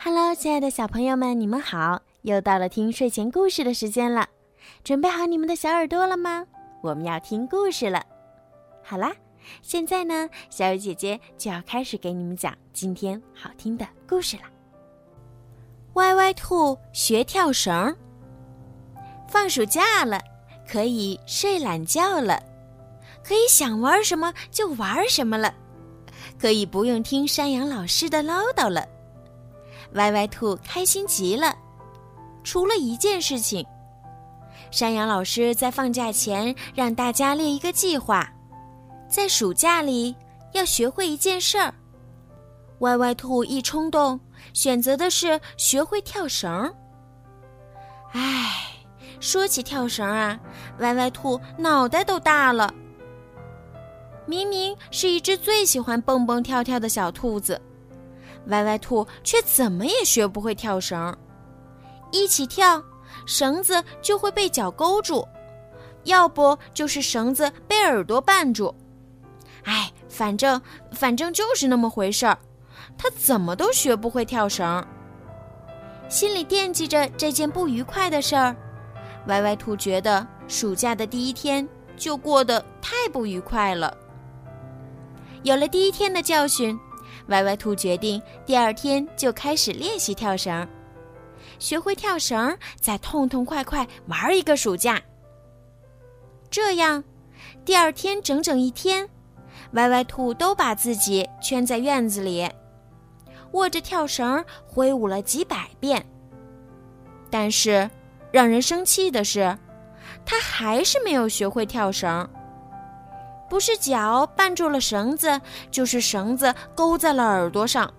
Hello，亲爱的小朋友们，你们好！又到了听睡前故事的时间了，准备好你们的小耳朵了吗？我们要听故事了。好啦，现在呢，小雨姐姐就要开始给你们讲今天好听的故事了。歪歪兔学跳绳。放暑假了，可以睡懒觉了，可以想玩什么就玩什么了，可以不用听山羊老师的唠叨了。歪歪兔开心极了，除了一件事情。山羊老师在放假前让大家列一个计划，在暑假里要学会一件事儿。歪歪兔一冲动，选择的是学会跳绳。唉，说起跳绳啊，歪歪兔脑袋都大了。明明是一只最喜欢蹦蹦跳跳的小兔子。歪歪兔却怎么也学不会跳绳，一起跳，绳子就会被脚勾住，要不就是绳子被耳朵绊住。哎，反正反正就是那么回事儿，他怎么都学不会跳绳。心里惦记着这件不愉快的事儿，歪歪兔觉得暑假的第一天就过得太不愉快了。有了第一天的教训。歪歪兔决定第二天就开始练习跳绳，学会跳绳，再痛痛快快玩一个暑假。这样，第二天整整一天，歪歪兔都把自己圈在院子里，握着跳绳挥舞了几百遍。但是，让人生气的是，他还是没有学会跳绳。不是脚绊住了绳子，就是绳子勾在了耳朵上。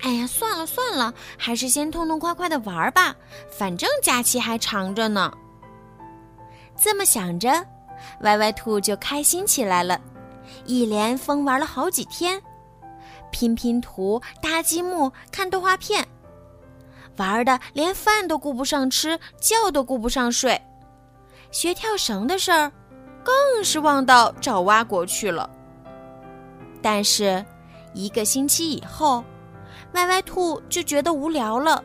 哎呀，算了算了，还是先痛痛快快的玩吧，反正假期还长着呢。这么想着，歪歪兔就开心起来了，一连疯玩了好几天，拼拼图、搭积木、看动画片，玩的连饭都顾不上吃，觉都顾不上睡。学跳绳的事儿。更是忘到找蛙国去了。但是，一个星期以后，歪歪兔就觉得无聊了，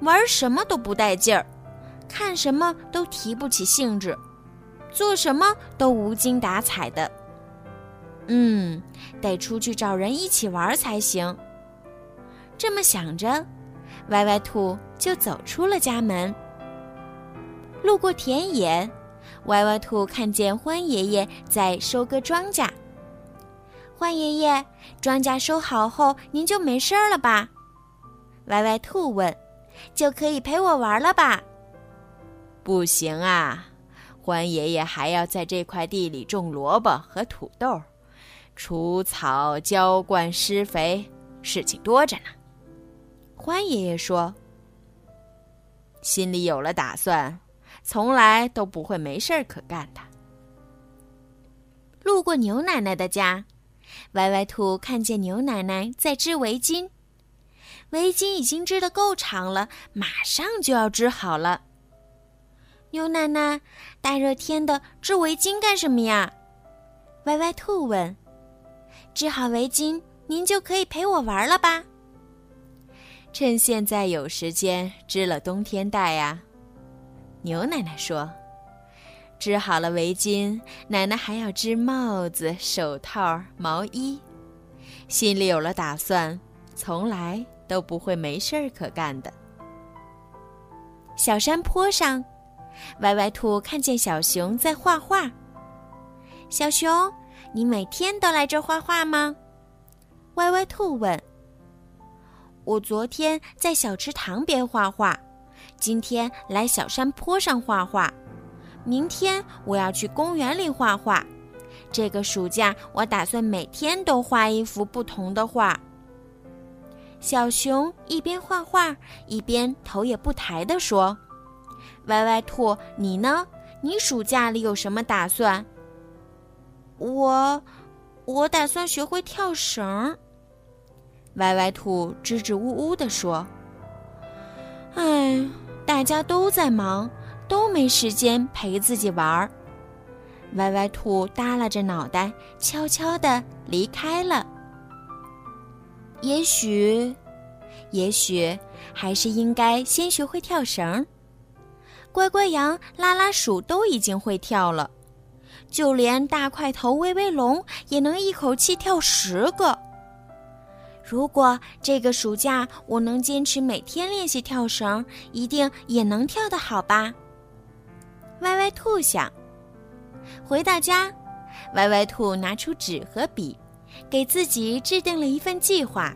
玩什么都不带劲儿，看什么都提不起兴致，做什么都无精打采的。嗯，得出去找人一起玩才行。这么想着，歪歪兔就走出了家门，路过田野。歪歪兔看见欢爷爷在收割庄稼。欢爷爷，庄稼收好后，您就没事儿了吧？歪歪兔问。就可以陪我玩了吧？不行啊，欢爷爷还要在这块地里种萝卜和土豆，除草、浇灌、施肥，事情多着呢。欢爷爷说。心里有了打算。从来都不会没事儿可干的。路过牛奶奶的家，歪歪兔看见牛奶奶在织围巾，围巾已经织得够长了，马上就要织好了。牛奶奶，大热天的织围巾干什么呀？歪歪兔问。织好围巾，您就可以陪我玩了吧？趁现在有时间，织了冬天戴呀。牛奶奶说：“织好了围巾，奶奶还要织帽子、手套、毛衣。心里有了打算，从来都不会没事儿可干的。”小山坡上，歪歪兔看见小熊在画画。小熊，你每天都来这画画吗？歪歪兔问。我昨天在小池塘边画画。今天来小山坡上画画，明天我要去公园里画画。这个暑假，我打算每天都画一幅不同的画。小熊一边画画，一边头也不抬地说：“歪歪兔，你呢？你暑假里有什么打算？”我，我打算学会跳绳。歪歪兔支支吾吾地说：“哎。”大家都在忙，都没时间陪自己玩儿。歪歪兔耷拉着脑袋，悄悄地离开了。也许，也许还是应该先学会跳绳。乖乖羊、拉拉鼠都已经会跳了，就连大块头威威龙也能一口气跳十个。如果这个暑假我能坚持每天练习跳绳，一定也能跳得好吧？歪歪兔想。回到家，歪歪兔拿出纸和笔，给自己制定了一份计划。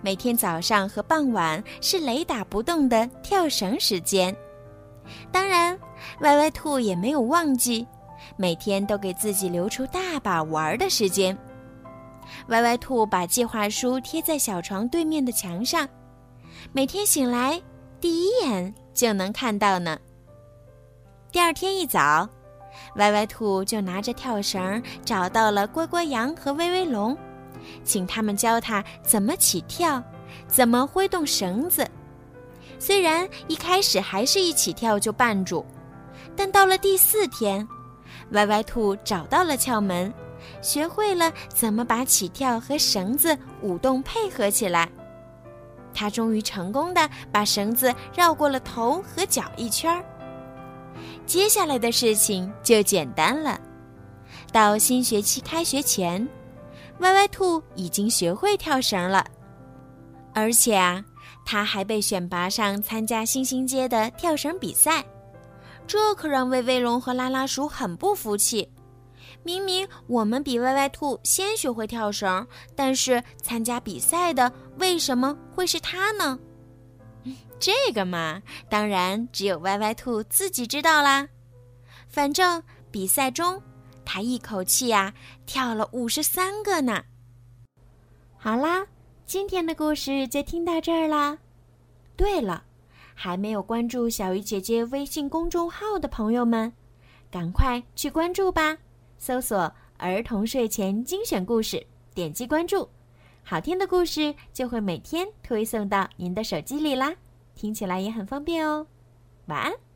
每天早上和傍晚是雷打不动的跳绳时间。当然，歪歪兔也没有忘记，每天都给自己留出大把玩的时间。歪歪兔把计划书贴在小床对面的墙上，每天醒来第一眼就能看到呢。第二天一早，歪歪兔就拿着跳绳找到了乖乖羊和威威龙，请他们教他怎么起跳，怎么挥动绳子。虽然一开始还是一起跳就绊住，但到了第四天，歪歪兔找到了窍门。学会了怎么把起跳和绳子舞动配合起来，他终于成功的把绳子绕过了头和脚一圈儿。接下来的事情就简单了。到新学期开学前，歪歪兔已经学会跳绳了，而且啊，他还被选拔上参加星星街的跳绳比赛，这可让威威龙和拉拉鼠很不服气。明明我们比歪歪兔先学会跳绳，但是参加比赛的为什么会是他呢？这个嘛，当然只有歪歪兔自己知道啦。反正比赛中，他一口气呀跳了五十三个呢。好啦，今天的故事就听到这儿啦。对了，还没有关注小鱼姐姐微信公众号的朋友们，赶快去关注吧。搜索“儿童睡前精选故事”，点击关注，好听的故事就会每天推送到您的手机里啦，听起来也很方便哦。晚安。